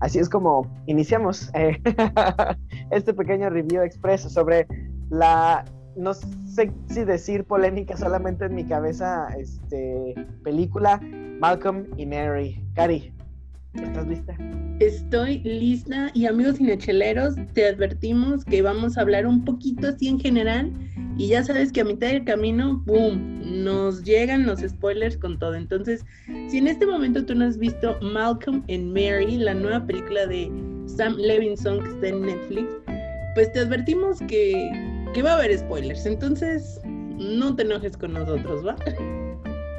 Así es como iniciamos eh, este pequeño review expreso sobre la, no sé si decir polémica solamente en mi cabeza, este, película Malcolm y Mary. Cari, ¿estás lista? Estoy lista y amigos cinecheleros, te advertimos que vamos a hablar un poquito así en general y ya sabes que a mitad del camino, ¡boom!, nos llegan los spoilers con todo. Entonces, si en este momento tú no has visto Malcolm and Mary, la nueva película de Sam Levinson que está en Netflix, pues te advertimos que, que va a haber spoilers. Entonces, no te enojes con nosotros, ¿va?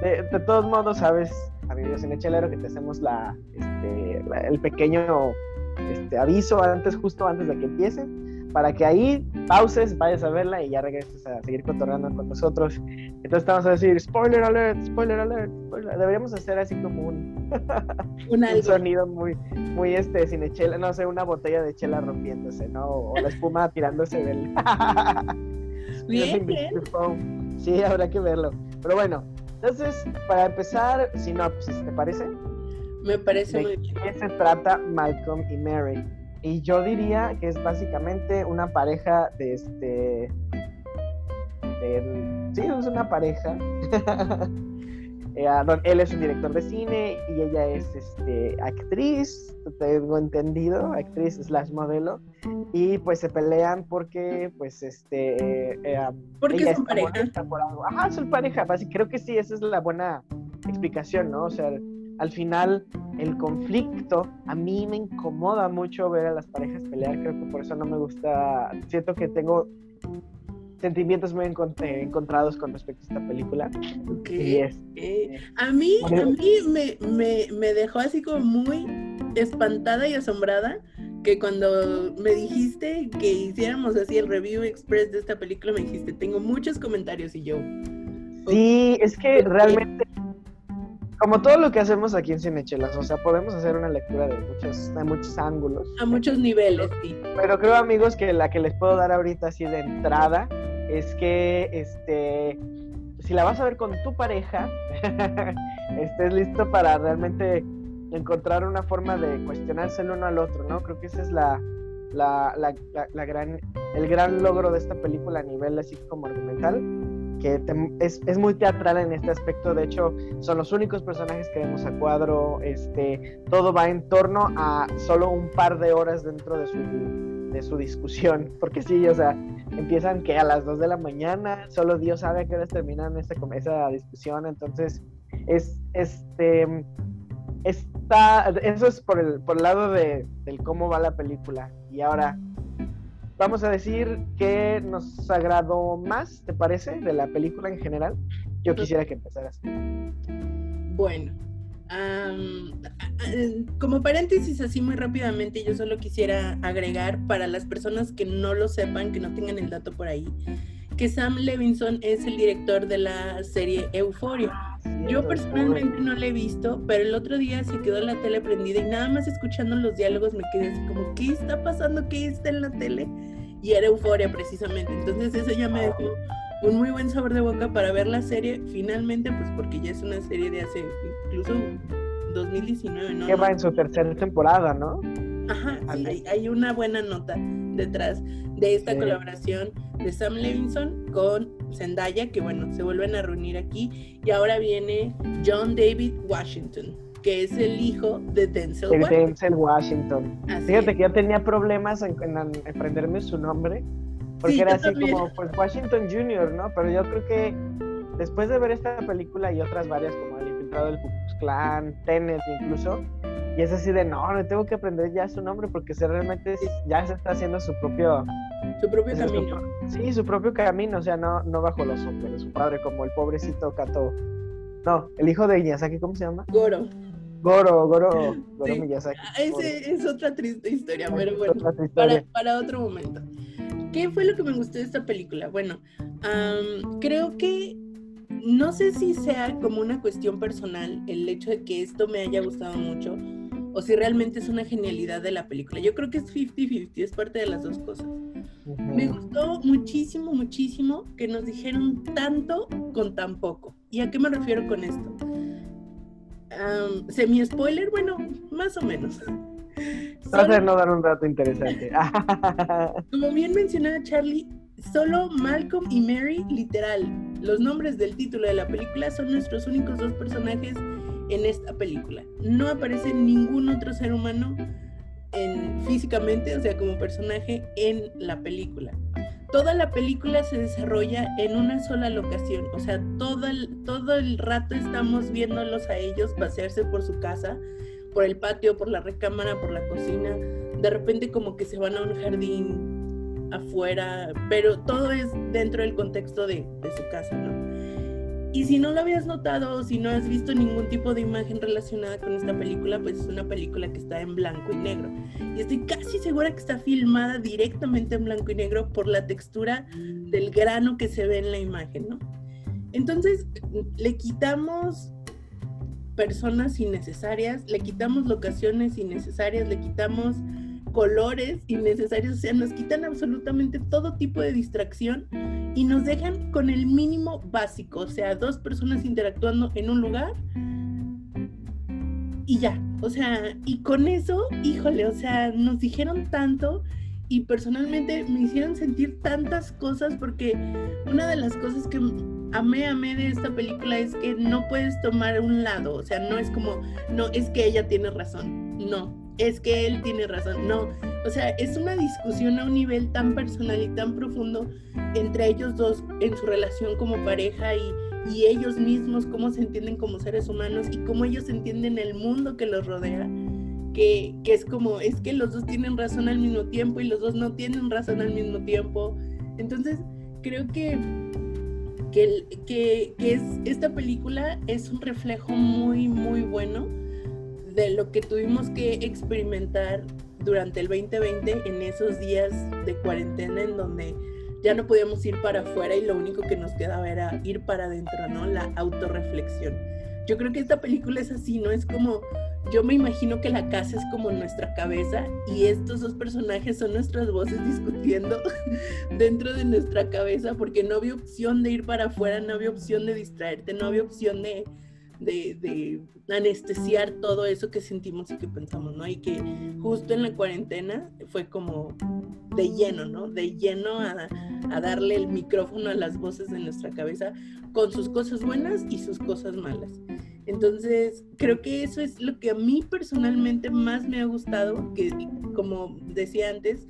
De, de todos modos, sabes, amigo cinechelero, que te hacemos la, este, la- el pequeño este, aviso antes, justo antes de que empiece, para que ahí pauses, vayas a verla y ya regreses a seguir cotorreando con nosotros. Entonces te vamos a decir, spoiler alert, spoiler alert, spoiler. Deberíamos hacer así como un, Un un sonido muy, muy este, cinechela, no sé, una botella de chela rompiéndose, ¿no? O la espuma tirándose del... Bien, bien. Sí, habrá que verlo. Pero bueno, entonces, para empezar, sinopsis, ¿te parece? Me parece muy ¿De bien. qué se trata Malcolm y Mary? Y yo diría que es básicamente una pareja de este. de- sí, es una pareja. Eh, ah, don- él es un director de cine y ella es este, actriz, tengo entendido, actriz slash modelo. Y pues se pelean porque, pues, este. eh, ah, Porque ella son pareja. por algo. Ajá, son pareja. Creo que sí, esa es la buena explicación, ¿no? O sea, al final, el conflicto a mí me incomoda mucho ver a las parejas pelear. Creo que por eso no me gusta. Siento que tengo sentimientos muy eh, encontrados con respecto a esta película. Ok. Y es. Eh, a mí, a mí me, me, me dejó así como muy espantada y asombrada que cuando me dijiste que hiciéramos así el review express de esta película, me dijiste, tengo muchos comentarios y yo, Sí, es que realmente. Como todo lo que hacemos aquí en Cinechelas, o sea, podemos hacer una lectura de muchos, de muchos ángulos. a muchos niveles, sí. Pero creo, amigos, que la que les puedo dar ahorita así de entrada es que este si la vas a ver con tu pareja, estés listo para realmente encontrar una forma de cuestionarse el uno al otro, ¿no? Creo que ese es la, la, la- la- gran, el gran logro de esta película a nivel así como argumental, que es, es muy teatral en este aspecto, de hecho son los únicos personajes que vemos a cuadro, este, todo va en torno a solo un par de horas dentro de su, de su discusión, porque sí, o sea, empiezan que a las 2 de la mañana, solo Dios sabe a qué horas terminan esa, esa discusión, entonces es, este, está, eso es por el, por el lado de, del cómo va la película, y ahora vamos a decir que nos agradó más, ¿te parece? De la película en general. Yo quisiera que empezaras. Bueno, a- como paréntesis así muy rápidamente, yo solo quisiera agregar para las personas que no lo sepan, que no tengan el dato por ahí, que Sam Levinson es el director de la serie Euphoria. Yo personalmente no la he visto, pero el otro día se quedó la tele prendida y nada más escuchando los diálogos me quedé así como, ¿qué está pasando? ¿Qué está en la tele? Y era Euforia precisamente. Entonces eso ya me dejó un muy buen sabor de boca para ver la serie finalmente, pues porque ya es una serie de hace incluso 2019, ¿no? Que va en su tercera temporada, ¿no? Ajá, sí, hay, hay una buena nota detrás de esta Sí. colaboración de Sam Levinson con Zendaya, que bueno, se vuelven a reunir aquí. Y ahora viene John David Washington, que es el hijo de Denzel El Washington. Denzel Washington. Así Fíjate es. que yo tenía problemas en, en- en aprenderme su nombre, porque Sí, era así también. como, pues Washington Jr., ¿no? Pero yo creo que después de ver esta película y otras varias, como El Infiltrado del Ku Klux Klan, Tenet incluso, y es así de, no, no tengo que aprender ya su nombre, porque se realmente ya se está haciendo su propio... Su propio su camino. sí, su propio camino, o sea, no, no bajo los ojos de su padre, como el pobrecito Cato No, el hijo de Miyazaki, ¿cómo se llama? Goro. Goro, Goro, Goro Sí. Miyazaki. Ah, Ese es otra triste historia, Goro. pero bueno, historia. para, para otro momento. ¿Qué fue lo que me gustó de esta película? Bueno, am, creo que no sé si sea como una cuestión personal el hecho de que esto me haya gustado mucho o si realmente es una genialidad de la película. Yo creo que es 50-50, es parte de las dos cosas. Ujú. Me gustó muchísimo, muchísimo que nos dijeron tanto con tan poco. ¿Y a qué me refiero con esto? Am, Semi spoiler, bueno, más o menos. Ser no dar un rato interesante. como bien mencionaba Charlie, solo Malcolm y Mary, literal, los nombres del título de la película son nuestros únicos dos personajes en esta película. No aparece ningún otro ser humano en, físicamente, o sea, como personaje en la película. Toda la película se desarrolla en una sola locación, o sea, todo el, todo el rato estamos viéndolos a ellos pasearse por su casa, por el patio, por la recámara, por la cocina. De repente como que se van a un jardín afuera, pero todo es dentro del contexto de, de su casa, ¿no? Y si no lo habías notado o si no has visto ningún tipo de imagen relacionada con esta película, pues es una película que está en blanco y negro. Y estoy casi segura que está filmada directamente en blanco y negro por la textura del grano que se ve en la imagen, ¿no? Entonces, le quitamos personas innecesarias, le quitamos locaciones innecesarias, le quitamos colores innecesarios, o sea, nos quitan absolutamente todo tipo de distracción y nos dejan con el mínimo básico, o sea, dos personas interactuando en un lugar y ya, o sea, y con eso, híjole, o sea, nos dijeron tanto y personalmente me hicieron sentir tantas cosas porque una de las cosas que amé, amé de esta película es que no puedes tomar un lado, o sea, no es como, no, es que ella tiene razón, no, es que él tiene razón, no, o sea, es una discusión a un nivel tan personal y tan profundo entre ellos dos en su relación como pareja y, y ellos mismos, cómo se entienden como seres humanos y cómo ellos entienden el mundo que los rodea. Que, que es como, es que los dos tienen razón al mismo tiempo y los dos no tienen razón al mismo tiempo. Entonces, creo que que, que es, esta película es un reflejo muy, muy bueno de lo que tuvimos que experimentar durante el 2020 en esos días de cuarentena en donde ya no podíamos ir para afuera y lo único que nos quedaba era ir para adentro, ¿no? La autorreflexión. Yo creo que esta película es así, ¿no? Es como, yo me imagino que la casa es como nuestra cabeza y estos dos personajes son nuestras voces discutiendo dentro de nuestra cabeza porque no había opción de ir para afuera, no había opción de distraerte, no había opción de, de, de anestesiar todo eso que sentimos y que pensamos, ¿no? Y que justo en la cuarentena fue como de lleno, ¿no? De lleno a, a darle el micrófono a las voces de nuestra cabeza con sus cosas buenas y sus cosas malas. Entonces, creo que eso es lo que a mí personalmente más me ha gustado, que como decía antes,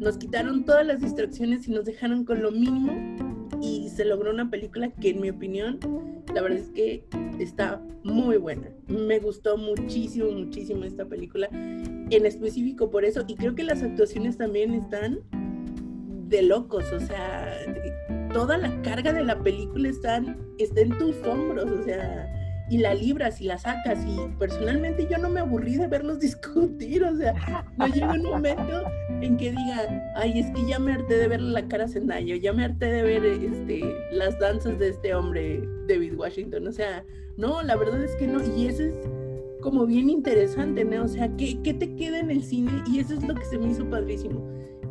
nos quitaron todas las distracciones y nos dejaron con lo mínimo y se logró una película que en mi opinión, la verdad es que está muy buena. Me gustó muchísimo, muchísimo esta película, en específico por eso, y creo que las actuaciones también están de locos, o sea, toda la carga de la película está, está en tus hombros, o sea, y la libras y la sacas, y personalmente yo no me aburrí de verlos discutir, o sea, no llega un momento en que diga, ay, es que ya me harté de ver la cara a Zendaya, ya me harté de ver este, las danzas de este hombre, David Washington, o sea, no, la verdad es que no, y eso es como bien interesante, ¿no? O sea, ¿qué, qué te queda en el cine? Y eso es lo que se me hizo padrísimo,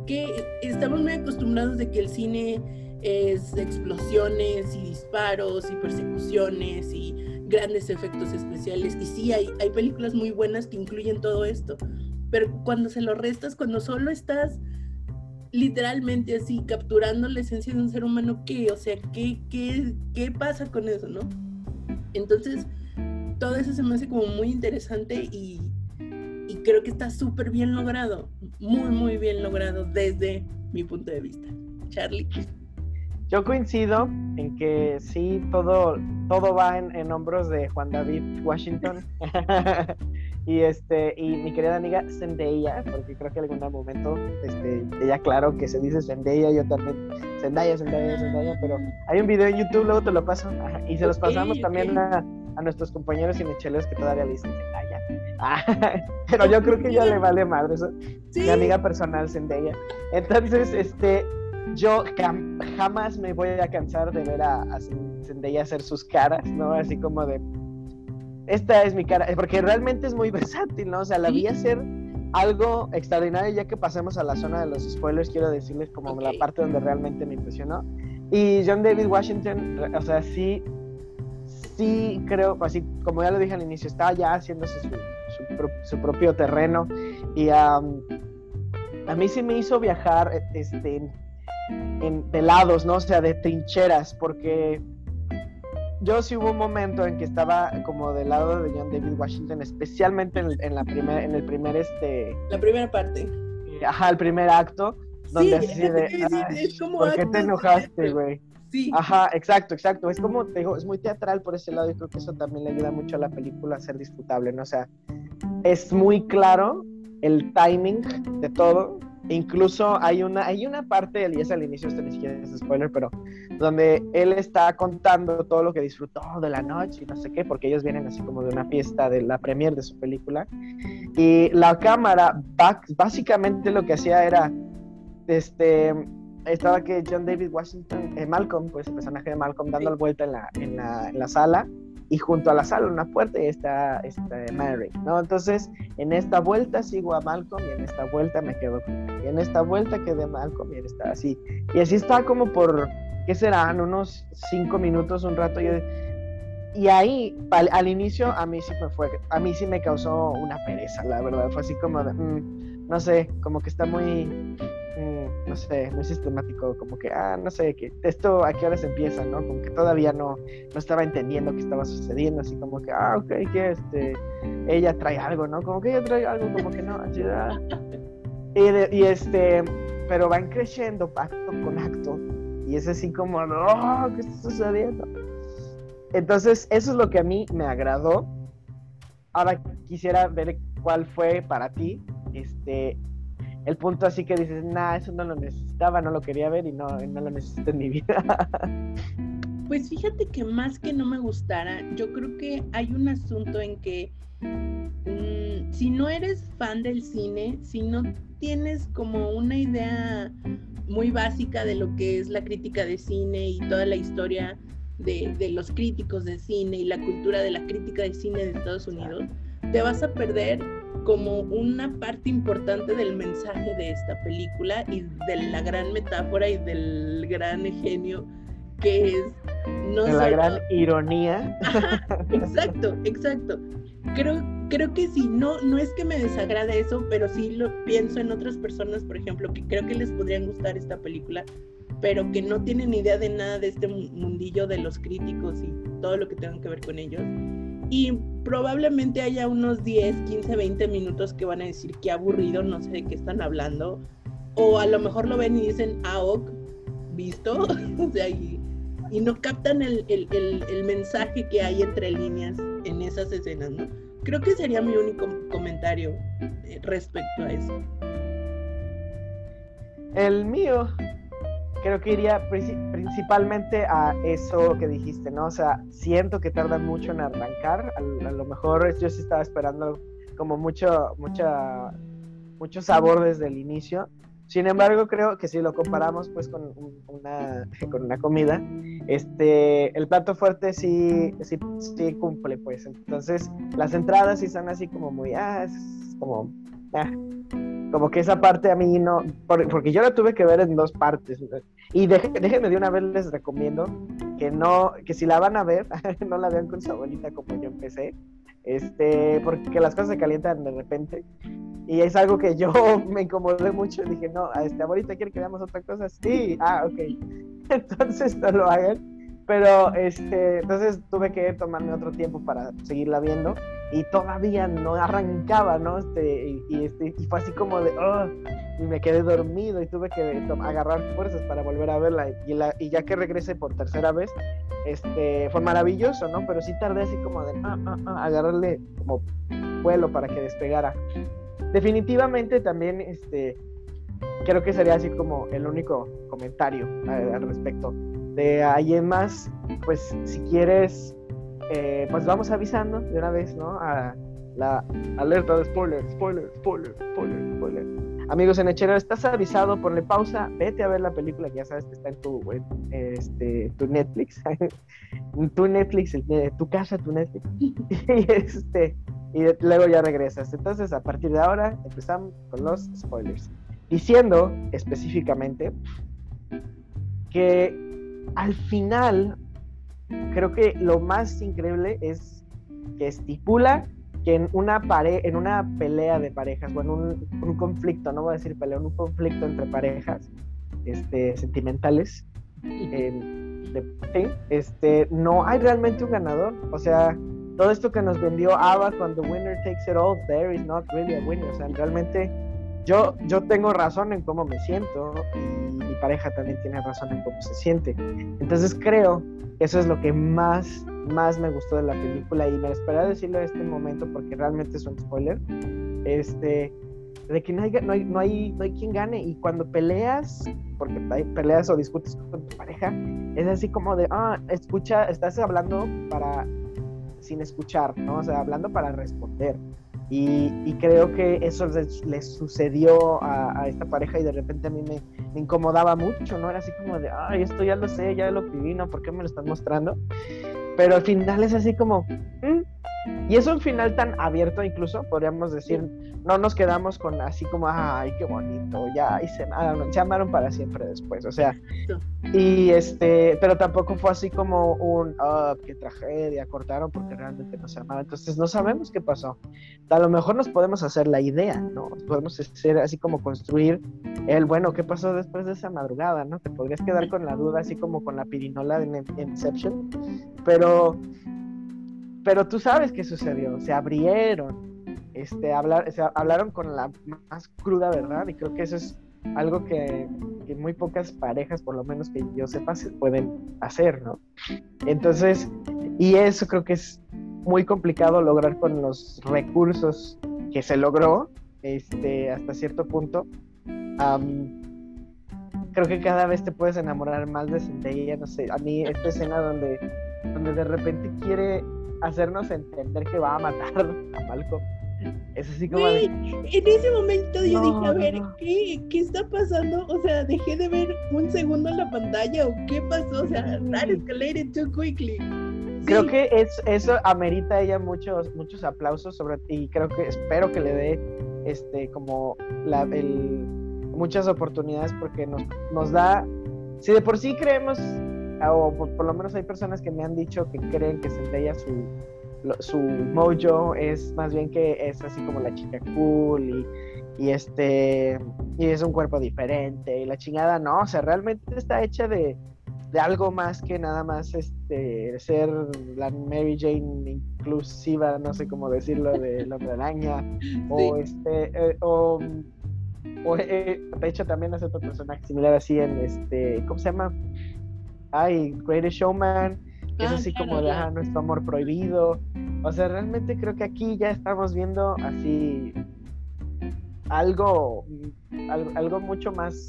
que estamos muy acostumbrados de que el cine es explosiones y disparos y persecuciones y grandes efectos especiales. Y sí, hay, hay películas muy buenas que incluyen todo esto, pero cuando se lo restas, cuando solo estás literalmente así capturando la esencia de un ser humano, ¿qué? O sea, ¿qué, qué, qué pasa con eso, no? Entonces, todo eso se me hace como muy interesante y, y creo que está súper bien logrado, muy, muy bien logrado desde mi punto de vista. Charlie. Yo coincido en que sí, todo, todo va en, en hombros de Juan David Washington. y este, y mi querida amiga Zendaya, porque creo que en algún momento, este, ella claro que se dice Zendaya, yo también, Zendaya, Zendaya, Zendaya, pero hay un video en YouTube, luego te lo paso, ajá, y se los pasamos también a, a nuestros compañeros cinechelos que todavía le dicen Zendaya. Ah, pero yo creo que ya le vale madre eso. Sí. Mi amiga personal Zendaya. Entonces, este, yo jam- jamás me voy a cansar de ver a, a Zendaya hacer sus caras, ¿no? Así como de, esta es mi cara, porque realmente es muy versátil, ¿no? O sea, la vi hacer algo extraordinario, ya que pasemos a la zona de los spoilers, quiero decirles como Ok. la parte donde realmente me impresionó. Y John David Washington, o sea, sí, sí creo, así como ya lo dije al inicio, está ya haciéndose su, su pro- su propio terreno y am, a mí sí me hizo viajar eh, este, en, en- de lados, ¿no? O sea, de trincheras, porque yo sí hubo un momento en que estaba como del lado de John David Washington, especialmente en, en la primer, en el primer, este, La primera parte. ajá, el primer acto, donde Sí, así es lo de, que iba a decir, "Ay, es como ¿por qué te enojaste, teatro". güey? Sí. Ajá, exacto, exacto. Es como te digo, es muy teatral por ese lado y creo que eso también le ayuda mucho a la película a ser disfrutable, ¿no? O sea, es muy claro el timing de todo. Incluso hay una, hay una parte, y es al inicio, esto ni siquiera es spoiler, pero donde él está contando todo lo que disfrutó de la noche y no sé qué, porque ellos vienen así como de una fiesta de la premier de su película. Y la cámara, básicamente lo que hacía era, este, estaba que John David Washington, eh, Malcolm, pues el personaje de Malcolm, dando Sí. vuelta en la, en, la, en la sala y junto a la sala una puerta y está, está Mary, ¿no? Entonces, en esta vuelta sigo a Malcolm y en esta vuelta me quedo con él. Y en esta vuelta quedé Malcolm y él está así. Y así está como por, ¿qué serán? Unos cinco minutos, un rato. Yo, y ahí, al, al inicio, a mí sí me fue, a mí sí me causó una pereza, la verdad. Fue así como de, mm, no sé, como que está muy, mm, no sé, muy sistemático, como que, ah, no sé, que esto a qué horas empieza, ¿no? Como que todavía no, no estaba entendiendo qué estaba sucediendo, así como que, ah, ok, que este, ella trae algo, ¿no? Como que ella trae algo, como que no, así, ah. Y este, pero van creciendo acto con acto, y es así como, no, ¿qué está sucediendo? Entonces, eso es lo que a mí me agradó. Ahora quisiera ver cuál fue para ti, este, el punto así que dices, nah, eso no lo necesitaba, no lo quería ver y no, no lo necesito en mi vida. Pues fíjate que más que no me gustara, yo creo que hay un asunto en que mm, si no eres fan del cine, si no tienes como una idea muy básica de lo que es la crítica de cine y toda la historia de, de los críticos de cine y la cultura de la crítica de cine de Estados Unidos, te vas a perder como una parte importante del mensaje de esta película y de la gran metáfora y del gran genio que es no De la solo- gran ironía. Ajá, exacto, exacto. Creo, creo que sí, no, no es que me desagrade eso, pero sí lo pienso en otras personas, por ejemplo, que creo que les podrían gustar esta película, pero que no tienen idea de nada de este mu- mundillo de los críticos y todo lo que tengan que ver con ellos. Y probablemente haya unos 10, 15, 20 minutos que van a decir qué aburrido, no sé de qué están hablando. O a lo mejor lo ven y dicen, ah, visto. o sea, y, no captan el- el mensaje que hay entre líneas en esas escenas, ¿no? Creo que sería mi único comentario eh, respecto a eso. El mío creo que iría princi- principalmente a eso que dijiste, ¿no? O sea, siento que tardan mucho en arrancar. A, lo mejor yo sí estaba esperando como mucho, mucha, mucho sabor desde el inicio. Sin embargo, creo que si lo comparamos pues con un- una, con una comida, este, el plato fuerte sí, sí, sí cumple, pues. Entonces, las entradas sí son así como muy, ah, es como, ah, como que esa parte a mí no, por- porque yo la tuve que ver en dos partes. Y déjenme de una vez les recomiendo que no, que si la van a ver, no la vean con su abuelita como yo empecé, este, porque las cosas se calientan de repente. Y es algo que yo me incomodé mucho. Dije, no, a este abuelita quiere que veamos otra cosa. Sí, ah, ok. Entonces no lo hagan. Pero este, entonces tuve que tomarme otro tiempo para seguirla viendo y todavía no arrancaba, ¿no? Este, y, este, y fue así como de, "Oh", y me quedé dormido y tuve que agarrar fuerzas para volver a verla. Y, la, y ya que regresé por tercera vez, este, fue maravilloso, ¿no? Pero sí tardé así como de, ah, ah, ah, agarrarle como vuelo para que despegara. Definitivamente también, este, creo que sería así como el único comentario eh, al respecto. De ahí en más, pues si quieres eh, pues vamos avisando de una vez, ¿no? A la alerta de spoiler, spoiler, spoiler, spoiler, spoiler. Amigos en Echero, estás avisado, ponle pausa, vete a ver la película que ya sabes que está en tu, en, este, tu Netflix, tu Netflix, tu casa, tu Netflix, y, este, y luego ya regresas. Entonces, a partir de ahora, empezamos con los spoilers. Diciendo específicamente que al final, creo que lo más increíble es que estipula que en una, pare en una pelea de parejas o en un, conflicto, no voy a decir pelea, en un conflicto entre parejas este, sentimentales, eh, de, este, no hay realmente un ganador. O sea, todo esto que nos vendió Ava cuando winner takes it all, there is not really a winner. O sea, realmente yo, yo tengo razón en cómo me siento y mi pareja también tiene razón en cómo se siente. Entonces creo que eso es lo que más más me gustó de la película y me esperaba decirlo en este momento porque realmente es un spoiler. Este, de que no hay, no hay, no hay, no hay quien gane y cuando peleas, porque peleas o discutes con tu pareja, es así como de, ah, escucha, estás hablando para, sin escuchar, ¿no? O sea, hablando para responder. Y, creo que eso le, sucedió a, esta pareja y de repente a mí me, me, incomodaba mucho, ¿no? Era así como de, ay, esto ya lo sé, ya lo viví, ¿no? ¿Por qué me lo están mostrando? Pero al final es así como... Mm". Y es un final tan abierto incluso, podríamos decir, no nos quedamos con así como, ay, qué bonito, ya y se amaron, se amaron para siempre después, o sea, y este, pero tampoco fue así como un, oh, qué tragedia, cortaron porque realmente no se amaban, entonces no sabemos qué pasó. A lo mejor nos podemos hacer la idea, ¿no? Podemos hacer así como construir el, bueno, ¿qué pasó después de esa madrugada, no? Te podrías quedar con la duda, así como con la pirinola de Inception, pero pero tú sabes qué sucedió, se abrieron, este, hablar, se hablaron con la más cruda verdad y creo que eso es algo que, muy pocas parejas, por lo menos que yo sepa, se pueden hacer, ¿no? Entonces, y eso creo que es muy complicado lograr con los recursos que se logró este, hasta cierto punto. creo que cada vez te puedes enamorar más de Zendaya, no sé, a mí esta escena donde, donde de repente quiere hacernos entender que va a matar a Malcolm. Es así como. En ese momento yo dije, a ver, ¿qué, ¿qué está pasando? O sea, dejé de ver un segundo en la pantalla o qué pasó. O sea, that escalated too quickly. Creo que es, eso amerita a ella muchos, muchos aplausos sobre y creo que espero que le dé este como la, el, muchas oportunidades porque nos, nos da, si de por sí creemos o por, lo menos hay personas que me han dicho que creen que Zendaya su, su mojo es más bien que es así como la chica cool y, y, este y es un cuerpo diferente y la chingada no, o sea, realmente está hecha de, de algo más que nada más este ser la Mary Jane inclusiva, no sé cómo decirlo, de la araña. O este eh, o, o eh, de hecho también hace otro personaje similar así en este, ¿cómo se llama? Ay, Greatest Showman, que es ah, así como de ah, nuestro amor prohibido. O sea, realmente creo que aquí ya estamos viendo así algo, algo, mucho más,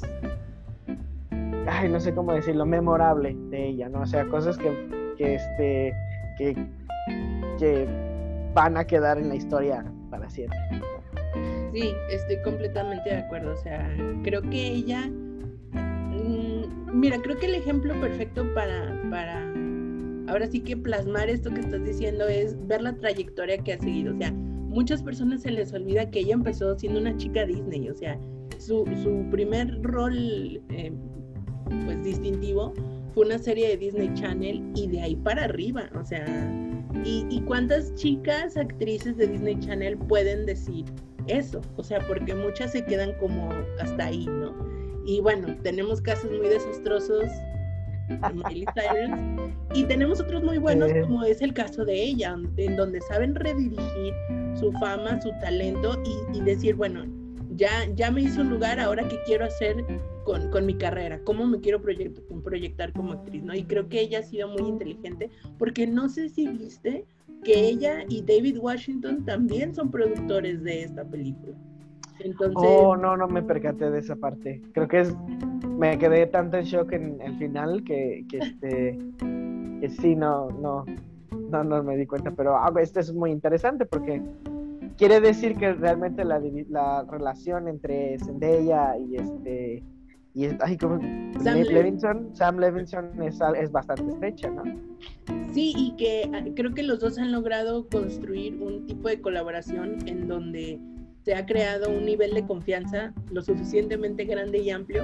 ay, no sé cómo decirlo, memorable de ella, ¿no? O sea, cosas que, que este, que, que van a quedar en la historia para siempre. Sí, estoy completamente de acuerdo. O sea, creo que ella mira, creo que el ejemplo perfecto para, para ahora sí que plasmar esto que estás diciendo es ver la trayectoria que ha seguido. O sea, muchas personas se les olvida que ella empezó siendo una chica Disney. O sea, su, primer rol eh, pues distintivo fue una serie de Disney Channel y de ahí para arriba. O sea, ¿y, y cuántas chicas actrices de Disney Channel pueden decir eso? O sea, porque muchas se quedan como hasta ahí, ¿no? Y bueno, tenemos casos muy desastrosos y tenemos otros muy buenos, como es el caso de ella, en donde saben redirigir su fama, su talento y, decir, bueno, ya, ya me hizo un lugar, ahora qué quiero hacer con, con, mi carrera, cómo me quiero proyectar como actriz, ¿no? Y creo que ella ha sido muy inteligente, porque no sé si viste que ella y David Washington también son productores de esta película. Entonces... Oh, no, no me percaté de esa parte. Creo que es. Me quedé tanto en shock en el final que, que este. Que sí, no, no. no, no me di cuenta, pero ah, esto es muy interesante porque quiere decir que realmente la, la relación entre Zendaya y este y es- ay, ¿cómo? Sam Le- Lev- Levinson, Sam Levinson es, es bastante estrecha, ¿no? Sí, y que ah, creo que los dos han logrado construir un tipo de colaboración en donde se ha creado un nivel de confianza lo suficientemente grande y amplio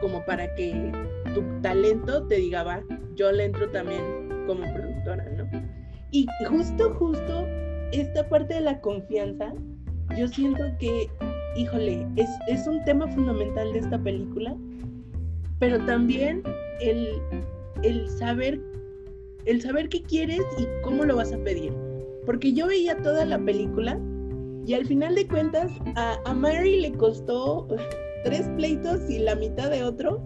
como para que tu talento te diga, va, yo le entro también como productora, ¿no? Y justo, justo esta parte de la confianza, yo siento que, híjole, es, es un tema fundamental de esta película, pero también el, el saber el saber qué quieres y cómo lo vas a pedir. Porque yo veía toda la película y al final de cuentas a, a Mary le costó tres pleitos y la mitad de otro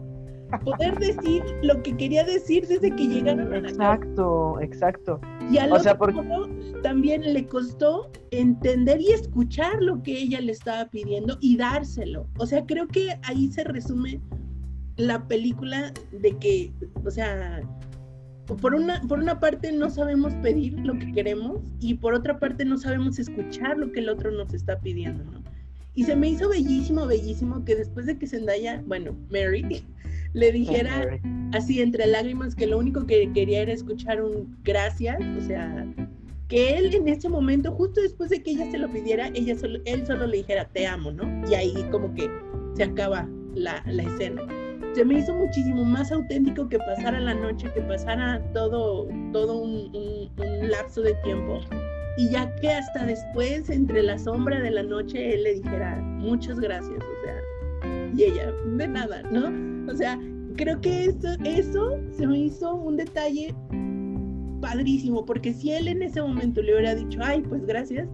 poder decir lo que quería decir desde que llegaron a la casa. Exacto, exacto. Y al O sea, otro porque- también le costó entender y escuchar lo que ella le estaba pidiendo y dárselo. O sea, creo que ahí se resume la película de que, o sea, por una, por una parte no sabemos pedir lo que queremos y por otra parte no sabemos escuchar lo que el otro nos está pidiendo, ¿no? Y se me hizo bellísimo, bellísimo que después de que Zendaya, bueno, Mary, le dijera así entre lágrimas que lo único que quería era escuchar un gracias, o sea, que él en ese momento, justo después de que ella se lo pidiera, ella solo, él solo le dijera te amo, ¿no? Y ahí como que se acaba la, la escena. Se me hizo muchísimo más auténtico que pasara la noche, que pasara todo, todo un, un- un lapso de tiempo. Y ya que hasta después, entre la sombra de la noche, él le dijera muchas gracias, o sea, y ella, de nada, ¿no? O sea, creo que eso, eso se me hizo un detalle padrísimo, porque si él en ese momento le hubiera dicho, ay, pues gracias,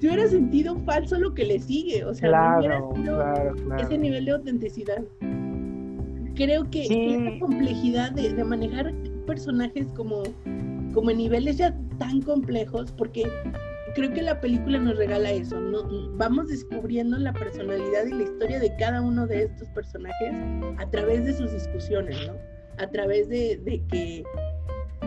se hubiera sentido falso lo que le sigue, o sea, no hubiera Claro, sido claro, claro. ese nivel de autenticidad. Creo que Sí. esa complejidad de, de manejar personajes como, como en niveles ya tan complejos, porque creo que la película nos regala eso, ¿no? Vamos descubriendo la personalidad y la historia de cada uno de estos personajes a través de sus discusiones, ¿no? A través de, de que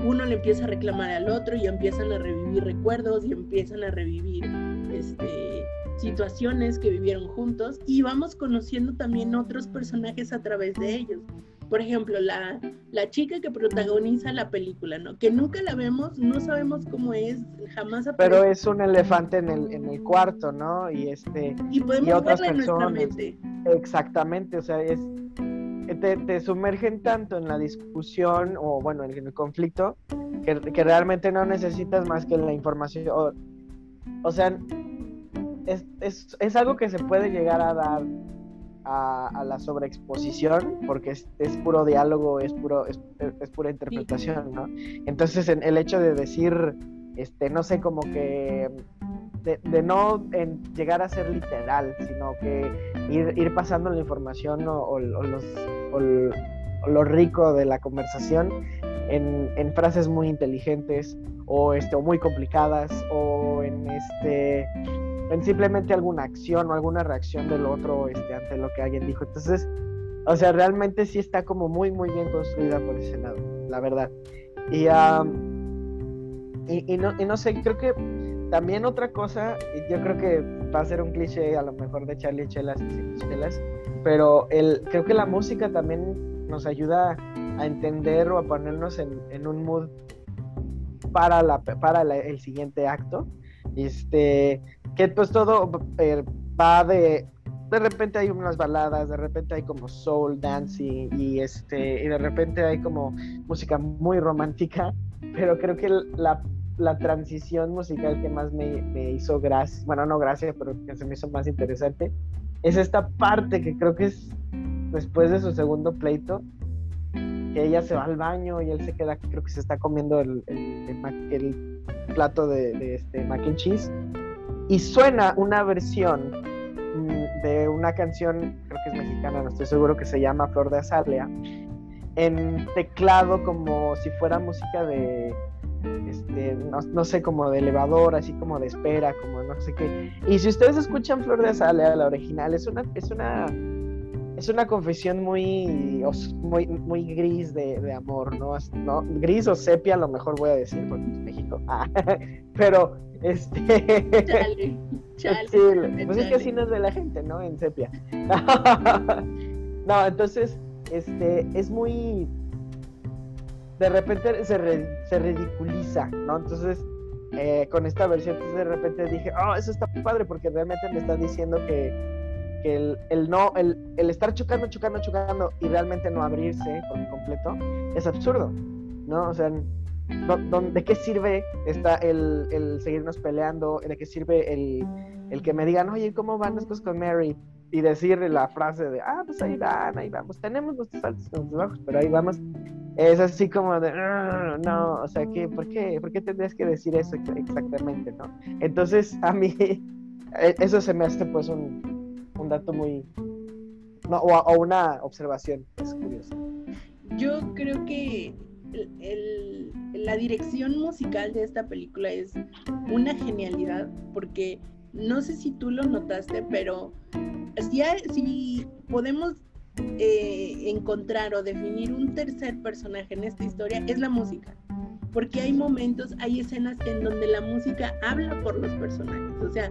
uno le empieza a reclamar al otro y empiezan a revivir recuerdos y empiezan a revivir este, situaciones que vivieron juntos y vamos conociendo también otros personajes a través de ellos. Por ejemplo, la, la chica que protagoniza la película, ¿no? Que nunca la vemos, no sabemos cómo es, jamás Pero aparece es un elefante en el, en el cuarto, ¿no? Y este, y podemos otras verla en nuestra personas. mente. exactamente, o sea, es te, te sumergen tanto en la discusión o bueno, en el conflicto que, que realmente no necesitas más que la información. O, o sea, es, es, es algo que se puede llegar a dar a, la sobreexposición porque es, puro diálogo, es puro es, pura interpretación, ¿no? Entonces, en el hecho de decir, este, no sé, como que de, no llegar a ser literal, sino que ir, ir pasando la información o, o- los, lo rico de la conversación en, en frases muy inteligentes o, este, o muy complicadas o en este en simplemente alguna acción o alguna reacción del otro este, ante lo que alguien dijo. Entonces, o sea, realmente sí está como muy, muy bien construida por ese lado, la verdad. Y, y, no, y no sé, creo que también otra cosa, yo creo que va a ser un cliché a lo mejor de Charlie Chelas Chelas, pero el, creo que la música también nos ayuda a entender o a ponernos en, en un mood para, la, para el siguiente acto. Este, que pues todo eh, va de de repente hay unas baladas, de repente hay como soul dancing y este y de repente hay como música muy romántica, pero creo que la, la transición musical que más me, me hizo gracia, bueno, no gracia, pero que se me hizo más interesante, es esta parte que creo que es después de su segundo pleito, que ella se va al baño y él se queda, creo que se está comiendo el, el- plato de, de este mac and cheese, y suena una versión mm, de una canción, creo que es mexicana, no estoy seguro, que se llama Flor de Azalea, en teclado como si fuera música de, este, no, no sé, como de elevador, así como de espera, como no sé qué. Y si ustedes escuchan Flor de Azalea, la original, es una, es una, es una confesión muy, muy, muy gris de, de amor, ¿no? ¿no? Gris o sepia, a lo mejor voy a decir, porque es México. Ah, pero, este. Chale, chale. Sí, pues es que así no es de la gente, ¿no? En sepia. no, entonces, este, es muy. De repente se, re- se ridiculiza, ¿no? Entonces, eh, con esta versión, entonces de repente dije, oh, eso está padre, porque realmente me están diciendo que, que el, el no, el, el estar chocando, chocando, chocando y realmente no abrirse por completo es absurdo, ¿no? O sea, ¿dó- dó- ¿de qué sirve está el, el seguirnos peleando? ¿De qué sirve el, el que me digan, oye, ¿cómo van las cosas con Mary? Y decir la frase de, ah, pues ahí van, ahí vamos, tenemos nuestros altos y nuestros bajos, pero ahí vamos. Es así como de, "Ah, no, o sea, ¿qué, por, qué, ¿por qué tendrías que decir eso ex- exactamente, no? Entonces, a mí, eh, eso se me hace pues un, un dato muy, no, o, o una observación, es curioso. Yo creo que el- el- la dirección musical de esta película es una genialidad porque no sé si tú lo notaste, pero si, hay- si podemos eh, encontrar o definir un tercer personaje en esta historia es la música. Porque hay momentos, hay escenas en donde la música habla por los personajes. O sea,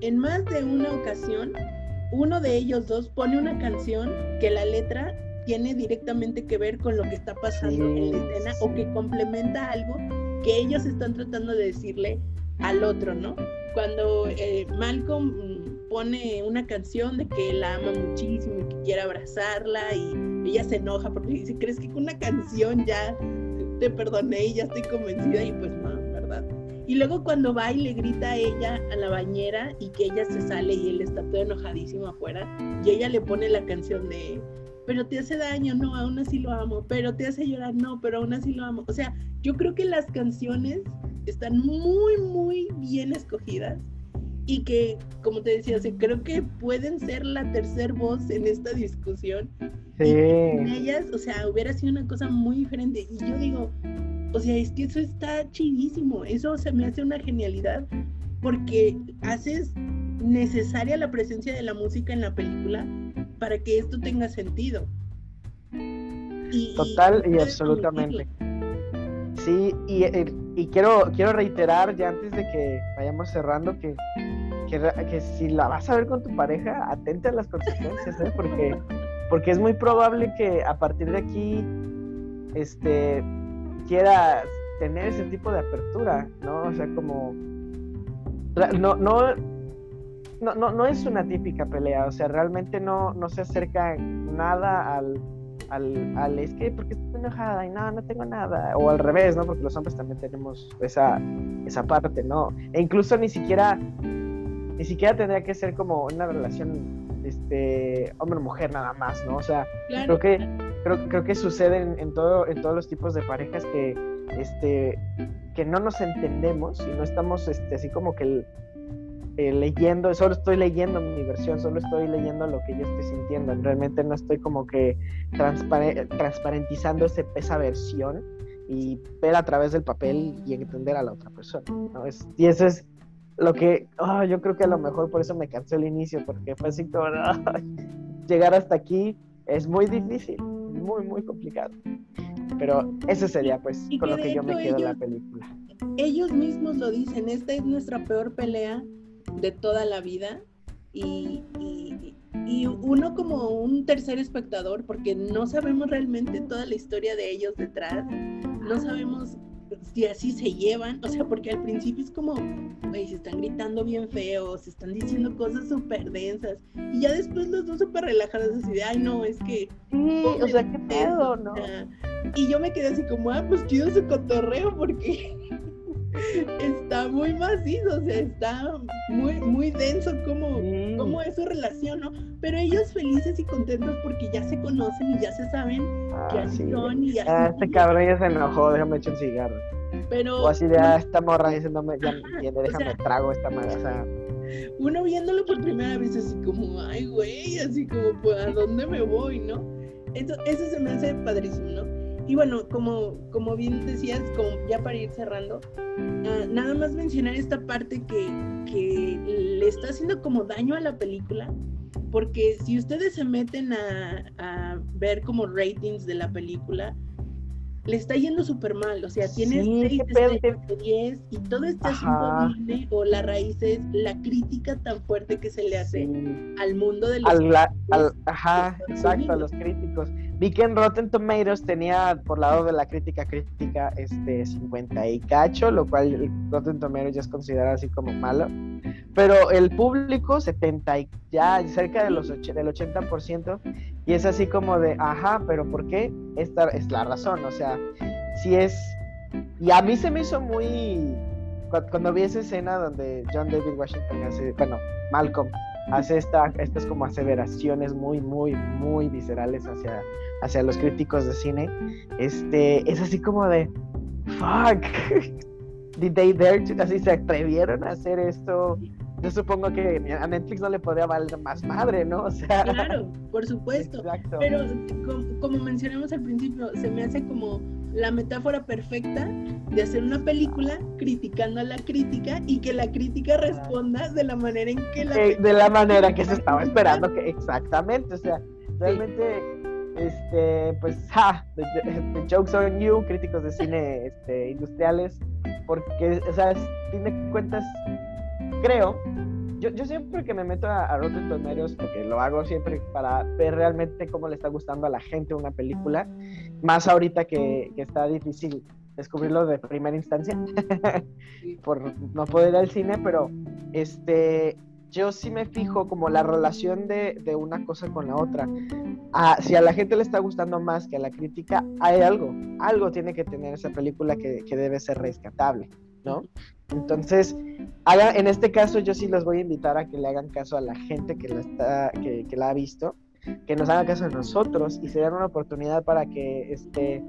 en más de una ocasión, uno de ellos dos pone una canción que la letra tiene directamente que ver con lo que está pasando en la escena sí. o que complementa algo que ellos están tratando de decirle al otro, ¿no? Cuando eh, Malcolm pone una canción de que la ama muchísimo y que quiere abrazarla y ella se enoja porque dice, ¿crees que con una canción ya te perdoné y ya estoy convencida? Y pues no. Y luego cuando va y le grita a ella a la bañera y que ella se sale y él está todo enojadísimo afuera y ella le pone la canción de pero te hace daño, no, aún así lo amo, pero te hace llorar, no, pero aún así lo amo. O sea, yo creo que las canciones están muy, muy bien escogidas y que, como te decía, o sea, creo que pueden ser la tercer voz en esta discusión. Sí, En ellas, o sea, hubiera sido una cosa muy diferente. Y yo digo, o sea, es que eso está chidísimo, eso se me hace una genialidad porque haces necesaria la presencia de la música en la película para que esto tenga sentido. Y- total y absolutamente. Sí, y, y quiero, quiero reiterar ya antes de que vayamos cerrando que, que, si la vas a ver con tu pareja, atente a las consecuencias, ¿eh? porque, porque es muy probable que a partir de aquí este, quieras tener ese tipo de apertura, ¿no? O sea, como... No, no, no, no, no es una típica pelea, o sea, realmente no, no se acerca nada al, al, al es que porque estoy enojada y no, no tengo nada, o al revés, ¿no? Porque los hombres también tenemos esa, esa parte, ¿no? E incluso ni siquiera, ni siquiera tendría que ser como una relación, este, hombre-mujer nada más, ¿no? O sea, Claro, creo que, creo, creo que sucede en, en todo, en todos los tipos de parejas que, este, que no nos entendemos y no estamos, este, así como que el- eh, leyendo, solo estoy leyendo mi versión, solo estoy leyendo lo que yo estoy sintiendo, realmente no estoy como que transpare- transparentizando ese- esa versión y ver a través del papel y entender a la otra persona, ¿no? Es- y eso es lo que, ah, yo creo que a lo mejor por eso me cansó el inicio, porque fue así como, llegar hasta aquí es muy difícil, muy, muy complicado. Pero ese sería pues Y con lo que yo me quedo de la película. ellos mismos lo dicen, esta es nuestra peor pelea de toda la vida y, y- y uno como un tercer espectador, porque no sabemos realmente toda la historia de ellos detrás, no sabemos si así se llevan, o sea, porque al principio es como, güey, se están gritando bien feo, se están diciendo cosas súper densas, y ya después los dos súper relajados, así de, ay, no, es que Sí, o sea, qué pedo, ¿no? Y yo me quedé así como, ah, pues chido su cotorreo porque está muy macizo, o sea, está muy, muy denso como, Sí. cómo es su relación, ¿no? Pero ellos felices y contentos porque ya se conocen y ya se saben que Ah, así sí. son y así Ah, son. este cabrón ya se enojó, déjame echar un cigarro. Pero O así de, ah, esta morra diciéndome, ya me o déjame sea- trago esta sea, uno viéndolo por primera vez así como, ay, güey, así como, pues, ¿a dónde me voy, no? Eso, eso se me hace padrísimo, ¿no? Y bueno, como, como bien decías, como ya para ir cerrando, ah, nada más mencionar esta parte que, que le está haciendo como daño a la película, porque si ustedes se meten a, a ver como ratings de la película, le está yendo súper mal, o sea, tiene Sí, 6 qué pedo, estrellas de 10 y todo este Ajá. asunto viene o la raíz es la crítica tan fuerte que se le hace Sí. al mundo de los Al, la- al- ajá, exacto, a los críticos. Vi que en Rotten Tomatoes tenía por lado de la crítica crítica este 50 y cacho, lo cual Rotten Tomatoes ya es considerado así como malo. Pero el público 70 y ya cerca de los del 80% y es así como de, ajá, pero ¿por qué? Esta es la razón, o sea, si es y a mí se me hizo muy cu- cuando vi esa escena donde John David Washington hace, bueno, Malcolm hace esta, estas como aseveraciones muy, muy, muy viscerales hacia, hacia los críticos de cine, este, es así como de, fuck, did they dare to- así se atrevieron a hacer esto? Yo supongo que a Netflix no le podría valer más madre, ¿no? O sea, Claro, por supuesto. exacto. Pero com- como mencionamos al principio, se me hace como la metáfora perfecta de hacer una película criticando a la crítica y que la crítica responda de la manera en que la Eh, de la manera que se estaba esperando que exactamente, o sea, realmente este pues ja, the, the jokes on you, críticos de cine este, industriales, porque o sea, es- fin de cuentas creo yo, yo siempre que me meto a, a Rotten Tomatoes, porque lo hago siempre para ver realmente cómo le está gustando a la gente una película, más ahorita que, que está difícil descubrirlo de primera instancia por no poder ir al cine, pero este yo sí me fijo como la relación de, de una cosa con la otra. Si a la gente le está gustando más que a la crítica, hay algo, algo tiene que tener esa película que, que debe ser rescatable, ¿no? Entonces, haga, en este caso yo sí los voy a invitar a que le hagan caso a la gente que la, está, que, que la ha visto, que nos hagan caso a nosotros y se den una oportunidad para que este,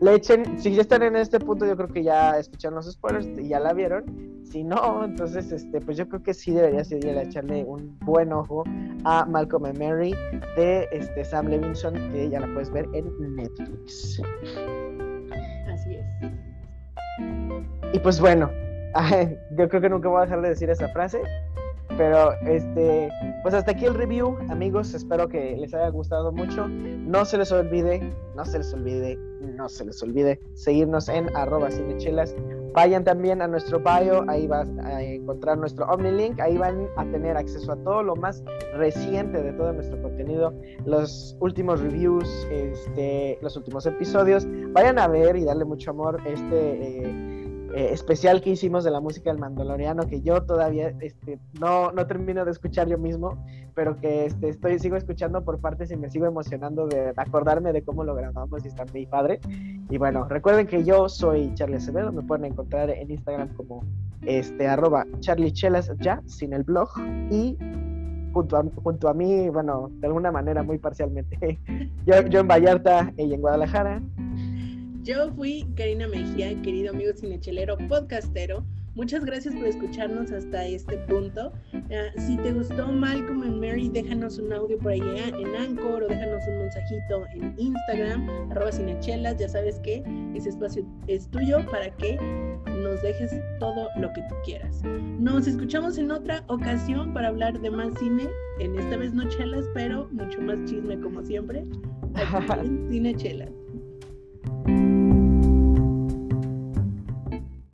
le echen, si ya están en este punto, yo creo que ya escucharon los spoilers y ya la vieron. Si no, entonces, este, pues yo creo que sí deberías ir a echarle un buen ojo a Malcolm and Mary de este, Sam Levinson, que ya la puedes ver en Netflix. Así es. Y pues bueno, yo creo que nunca voy a dejar de decir esa frase. Pero este, pues hasta aquí el review, amigos. Espero que les haya gustado mucho. No se les olvide, no se les olvide, no se les olvide seguirnos en arroba cinechelas. Vayan también a nuestro bio, ahí vas a encontrar nuestro OmniLink, ahí van a tener acceso a todo lo más reciente de todo nuestro contenido, los últimos reviews, este, los últimos episodios. Vayan a ver y darle mucho amor este eh, eh, especial que hicimos de la música del Mandaloriano, que yo todavía este, no, no termino de escuchar yo mismo, pero que este, estoy, sigo escuchando por partes y me sigo emocionando de acordarme de cómo lo grabamos y está muy padre. Y bueno, recuerden que yo soy Charlie Acevedo, me pueden encontrar en Instagram como este, arroba charliechelas ya, sin el blog, y junto a, junto a mí, bueno, de alguna manera muy parcialmente, yo, yo en Vallarta y en Guadalajara, Yo fui Karina Mejía, querido amigo cinechelero podcastero. Muchas gracias por escucharnos hasta este punto. Uh, si te gustó Malcolm and Mary, déjanos un audio por ahí en Anchor o déjanos un mensajito en Instagram, arroba cinechelas. Ya sabes que ese espacio es tuyo para que nos dejes todo lo que tú quieras. Nos escuchamos en otra ocasión para hablar de más cine. En esta vez no chelas, pero mucho más chisme como siempre. Aquí en Cinechelas.